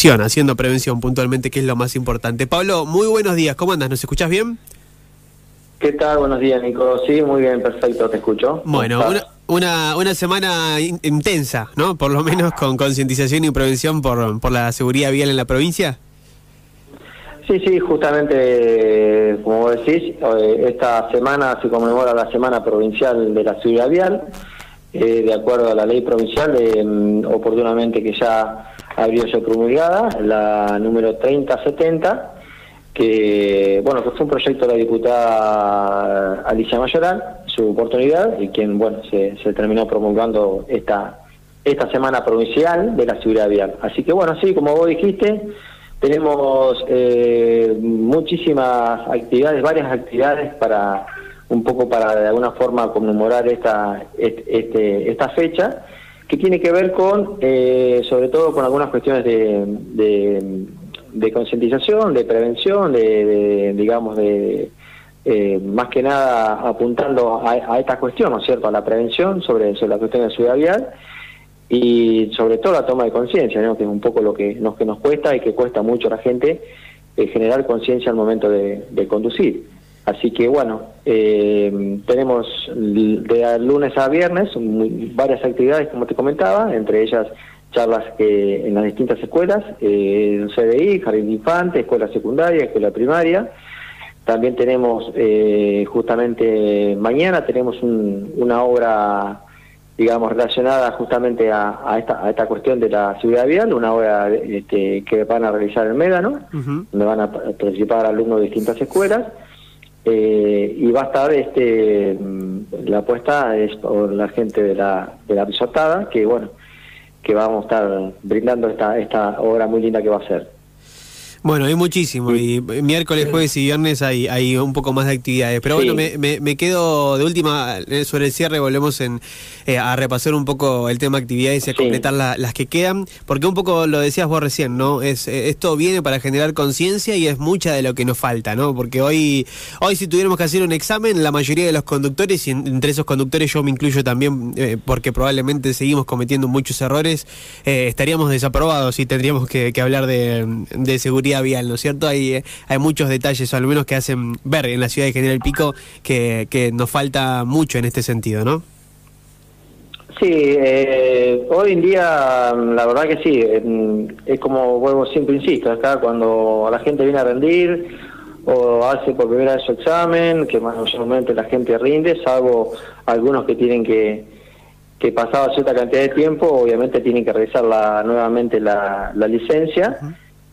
prevención, haciendo prevención puntualmente, que es lo más importante. Pablo, muy buenos días, ¿cómo andas? ¿Nos escuchás bien? ¿Qué tal? Buenos días, Nico. Sí, muy bien, perfecto, te escucho. Bueno, una, una, semana intensa, ¿no? Por lo menos con concientización y prevención por, por la seguridad vial en la provincia. Sí, sí, justamente, como vos decís, eh, esta semana se conmemora la Semana Provincial de la Seguridad Vial, eh, de acuerdo a la ley provincial, mm, oportunamente que ya habría sido promulgada, la número 3070 que bueno que fue un proyecto de la diputada Alicia Mayoral, su oportunidad, y quien bueno se, terminó promulgando esta esta semana provincial de la seguridad vial. Así que bueno, sí, como vos dijiste, tenemos eh, muchísimas actividades, varias actividades para un poco para de alguna forma conmemorar esta este, esta fecha que tiene que ver con eh, sobre todo con algunas cuestiones de de concientización, de prevención, de, digamos, de eh, más que nada apuntando a, esta cuestión, ¿no es cierto?, a la prevención sobre, sobre la cuestión de la ciudad vial y sobre todo la toma de conciencia, ¿no? que es un poco lo que nos, que nos cuesta y que cuesta mucho a la gente eh, generar conciencia al momento de, conducir. Así que bueno, eh, tenemos de lunes a viernes varias actividades, como te comentaba, entre ellas charlas que en las distintas escuelas, eh, CDI, Jardín de Infantes, escuela secundaria, escuela primaria. También tenemos, eh, justamente mañana, tenemos una obra, digamos, relacionada justamente a, esta, a esta cuestión de la seguridad vial, una obra este, que van a realizar en Médano, donde van a participar alumnos de distintas escuelas. Eh, y va a estar este la apuesta es por la gente de la de la pisotada que bueno que vamos a estar brindando esta, esta obra muy linda que va a ser. Bueno, hay muchísimo y miércoles, jueves y viernes hay, hay un poco más de actividades. Pero bueno, me, me, quedo de última eh, sobre el cierre, volvemos en, eh, a repasar un poco el tema actividades y a completar las que quedan, porque un poco lo decías vos recién, ¿no? Es eh, Esto viene para generar conciencia y es mucha de lo que nos falta, ¿no? Porque hoy, hoy si tuviéramos que hacer un examen, la mayoría de los conductores, y entre esos conductores yo me incluyo también, porque probablemente seguimos cometiendo muchos errores, estaríamos desaprobados y tendríamos que, hablar de, de seguridad vial, ¿no es cierto? Hay, hay muchos detalles, o al menos que hacen ver en la ciudad de General Pico que, que nos falta mucho en este sentido, ¿no? Sí, eh, hoy en día la verdad que sí, es como vuelvo siempre insisto, acá cuando la gente viene a rendir o hace por primera vez su examen, que mayormente la gente rinde, salvo algunos que tienen que, que pasado cierta cantidad de tiempo, obviamente tienen que realizar la, nuevamente la, la licencia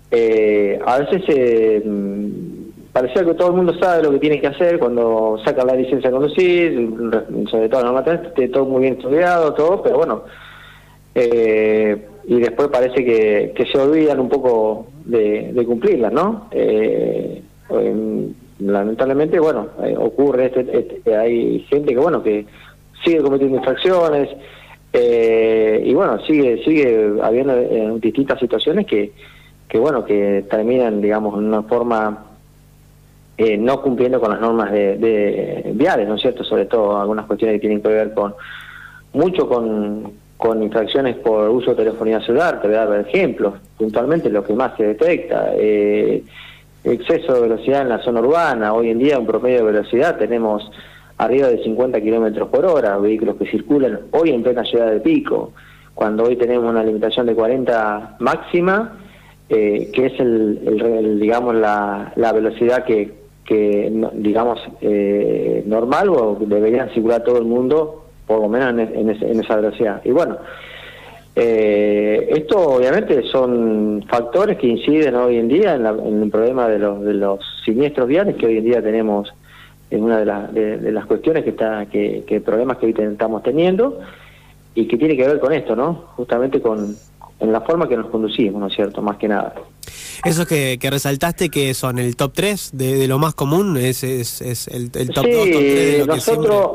eh, a veces eh, parecía que todo el mundo sabe lo que tiene que hacer cuando saca la licencia de conducir, sobre todo normalmente todo muy bien estudiado, todo, pero bueno, eh, y después parece que, se olvidan un poco de, de cumplirlas, ¿no? Eh, lamentablemente, bueno, ocurre, este, este, hay gente que, bueno, que sigue cometiendo infracciones, y bueno, sigue, sigue habiendo distintas situaciones que que bueno, que terminan, digamos, en una forma eh, no cumpliendo con las normas de, viales, ¿no es cierto? Sobre todo algunas cuestiones que tienen que ver con mucho con, con infracciones por uso de telefonía celular, te voy a dar ejemplos, puntualmente lo que más se detecta, eh, exceso de velocidad en la zona urbana, hoy en día un promedio de velocidad tenemos arriba de 50 kilómetros por hora, vehículos que circulan hoy en plena ciudad de pico, cuando hoy tenemos una limitación de 40 máxima, eh, que es el, digamos la, la, velocidad que, que digamos eh, normal o debería circular todo el mundo por lo menos en, en, esa velocidad. Y bueno eh, esto obviamente son factores que inciden hoy en día en, el problema de los, de los siniestros viales que hoy en día tenemos en una de, de, las cuestiones que está que, que problemas que hoy estamos teniendo y que tiene que ver con esto no justamente con en la forma que nos conducimos, ¿no es cierto? Más que nada. Eso que, que resaltaste que son el top 3 de, lo más común, es, es, es el, el, top 2, top 3 de lo nosotros,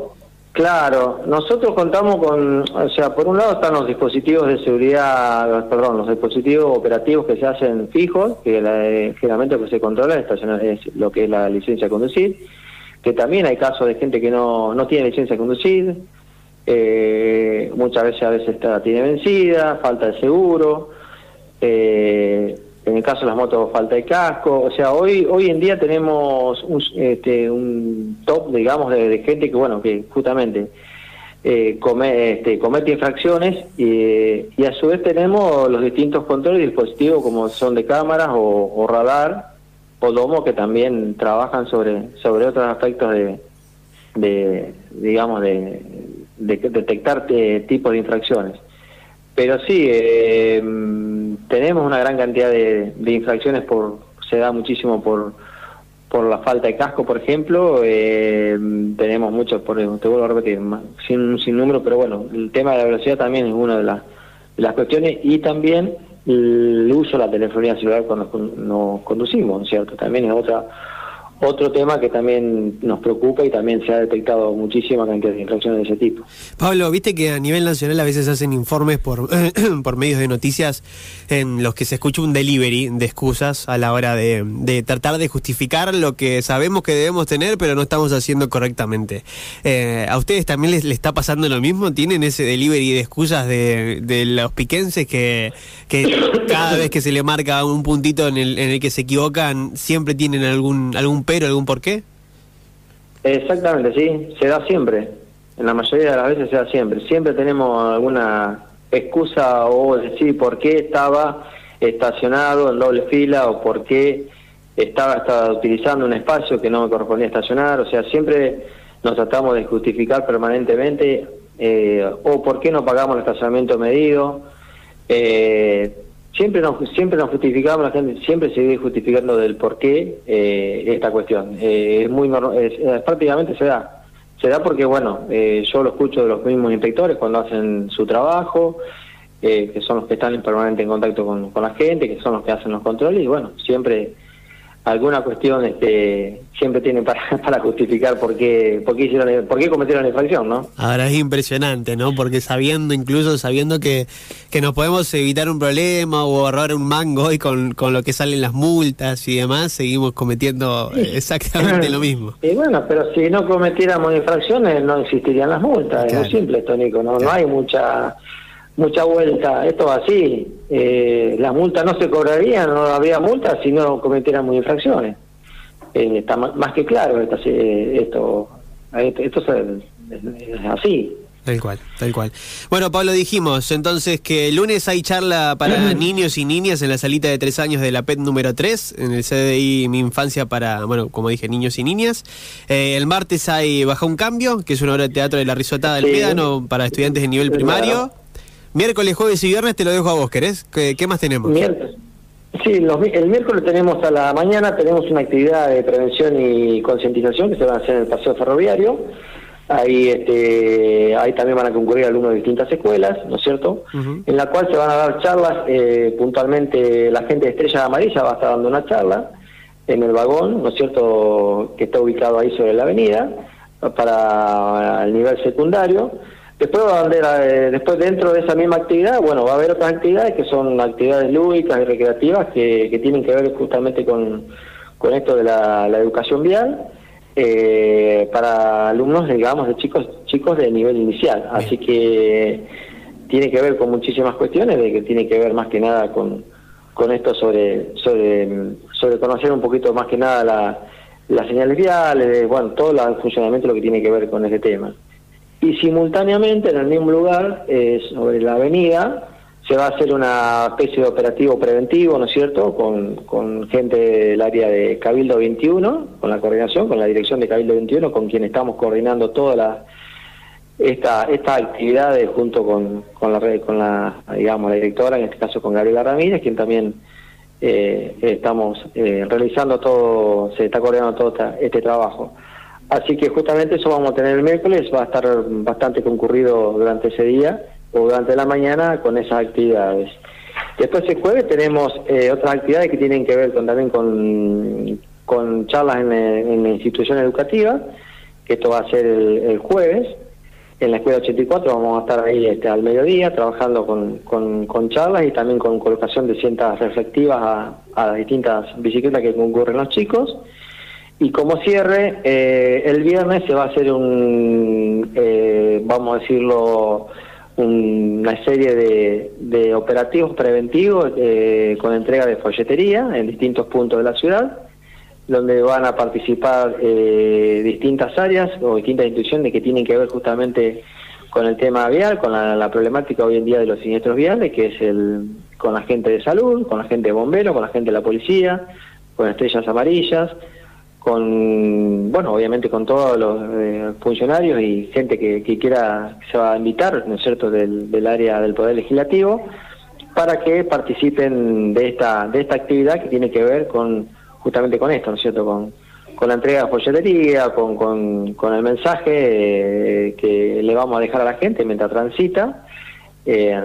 Claro, nosotros contamos con, o sea, por un lado están los dispositivos de seguridad, perdón, los dispositivos operativos que se hacen fijos, que la, generalmente lo que se controla es lo que es la licencia de conducir, que también hay casos de gente que no, no tiene licencia de conducir, eh, muchas veces a veces está, tiene vencida, falta de seguro, eh, el caso de las motos falta de casco, o sea, hoy hoy en día tenemos un, este, un top, digamos, de, gente que, bueno, que justamente eh, come, este, comete infracciones y, a su vez tenemos los distintos controles y dispositivos como son de cámaras o, radar o domo que también trabajan sobre, sobre otros aspectos de, de digamos, de, de detectar eh, tipos de infracciones. Pero sí, eh, tenemos una gran cantidad de, infracciones, por se da muchísimo por por la falta de casco, por ejemplo, eh, tenemos muchos, por, te vuelvo a repetir, sin, sin número, pero bueno, el tema de la velocidad también es una de, las de las cuestiones y también el uso de la telefonía celular cuando nos conducimos, ¿cierto? También es otra otro tema que también nos preocupa y también se ha detectado muchísima cantidad de infracciones de ese tipo. Pablo, viste que a nivel nacional a veces hacen informes por, por medios de noticias en los que se escucha un delivery de excusas a la hora de, de tratar de justificar lo que sabemos que debemos tener, pero no estamos haciendo correctamente. Eh, ¿A ustedes también les, está pasando lo mismo? ¿Tienen ese delivery de excusas de, de los piquenses que, que cada vez que se le marca un puntito en el, en el que se equivocan, siempre tienen algún, algún pero, algún porqué? Exactamente, sí, se da siempre. En la mayoría de las veces se da siempre. Siempre tenemos alguna excusa o decir por qué estaba estacionado en doble fila o por qué estaba, estaba utilizando un espacio que no me correspondía estacionar. O sea, siempre nos tratamos de justificar permanentemente eh, o por qué no pagamos el estacionamiento medido. Eh, siempre nos siempre nos justificamos la gente siempre se justificando del por qué eh, esta cuestión. Eh, es muy es, prácticamente se da. Se da porque bueno eh, yo lo escucho de los mismos inspectores cuando hacen su trabajo que son los que están en permanente en contacto con, con la gente que son los que hacen los controles y bueno siempre alguna cuestión este, siempre tiene para, para justificar por qué, por qué, hicieron, por qué cometieron la infracción, ¿no? Ahora es impresionante, ¿no? Porque sabiendo, incluso sabiendo que, que nos podemos evitar un problema o ahorrar un mango y con, con lo que salen las multas y demás, seguimos cometiendo exactamente lo mismo. Y bueno, pero si no cometiéramos infracciones no existirían las multas, es muy simple esto, Nico, no, no hay mucha mucha vuelta. Esto así, eh, las multas no se cobrarían, no habría multas si no cometiéramos infracciones. Eh, está más que claro esto, esto, esto es, así. Tal cual, tal cual. Bueno, Pablo, dijimos entonces que el lunes hay charla para niños y niñas en la salita de tres años de la PET número 3, en el CDI Mi Infancia para, bueno, como dije, niños y niñas. Eh, el martes hay Baja un Cambio, que es una obra de teatro de la risotada del Médano para estudiantes de nivel primario. Miércoles, jueves y viernes te lo dejo a vos, ¿querés? ¿Qué, más tenemos? Sí, el miércoles tenemos a la mañana tenemos una actividad de prevención y concientización que se va a hacer en el paseo ferroviario. Ahí, este, ahí también van a concurrir alumnos de distintas escuelas, ¿no es cierto? En la cual se van a dar charlas, eh, puntualmente la gente de Estrella Amarilla va a estar dando una charla en el vagón, ¿no es cierto?, que está ubicado ahí sobre la avenida, para el nivel secundario. Después va a haber, eh, después dentro de esa misma actividad, bueno, va a haber otras actividades que son actividades lúdicas y recreativas que, que tienen que ver justamente con, con esto de la, educación vial eh, para alumnos, digamos, de chicos chicos de nivel inicial. Así que tiene que ver con muchísimas cuestiones, de que tiene que ver más que nada con, con esto sobre, sobre, sobre conocer un poquito más que nada la, las señales viales, bueno, todo el funcionamiento lo que tiene que ver con ese tema y simultáneamente en el mismo lugar, eh, sobre la avenida, se va a hacer una especie de operativo preventivo, ¿no es cierto?, con, con gente del área de Cabildo 21, con la coordinación, con la dirección de Cabildo 21, con quien estamos coordinando toda la esta estas actividades junto con, con la con la digamos la directora en este caso con Gabriela Ramírez quien también eh, estamos eh, realizando todo se está coordinando todo este trabajo Así que justamente eso vamos a tener el miércoles, va a estar bastante concurrido durante ese día o durante la mañana con esas actividades. Después el jueves tenemos eh, otras actividades que tienen que ver con, también con, con charlas en, la institución educativa, que esto va a ser el, jueves. En la escuela 84 vamos a estar ahí este, al mediodía trabajando con, con, charlas y también con colocación de cintas reflectivas a las distintas bicicletas que concurren los chicos. Y como cierre, eh, el viernes se va a hacer un, eh, vamos a decirlo, una serie de, operativos preventivos eh, con entrega de folletería en distintos puntos de la ciudad, donde van a participar eh, distintas áreas o distintas instituciones que tienen que ver justamente con el tema vial, con la, problemática hoy en día de los siniestros viales, que es el con la gente de salud, con la gente de bomberos, con la gente de la policía, con estrellas amarillas, con, bueno, obviamente con todos los eh, funcionarios y gente que, quiera, que se va a invitar, ¿no es cierto?, del, del, área del Poder Legislativo, para que participen de esta, de esta actividad que tiene que ver con, justamente con esto, ¿no es cierto?, con, con la entrega de folletería, con, con, con el mensaje eh, que le vamos a dejar a la gente mientras transita, eh,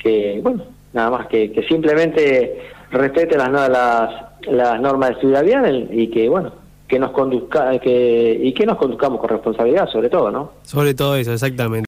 que, bueno, nada más que, que simplemente respete las, las, las normas de seguridad vial y que, bueno, que nos conduzca que, y que nos conduzcamos con responsabilidad sobre todo, ¿no? Sobre todo eso, exactamente.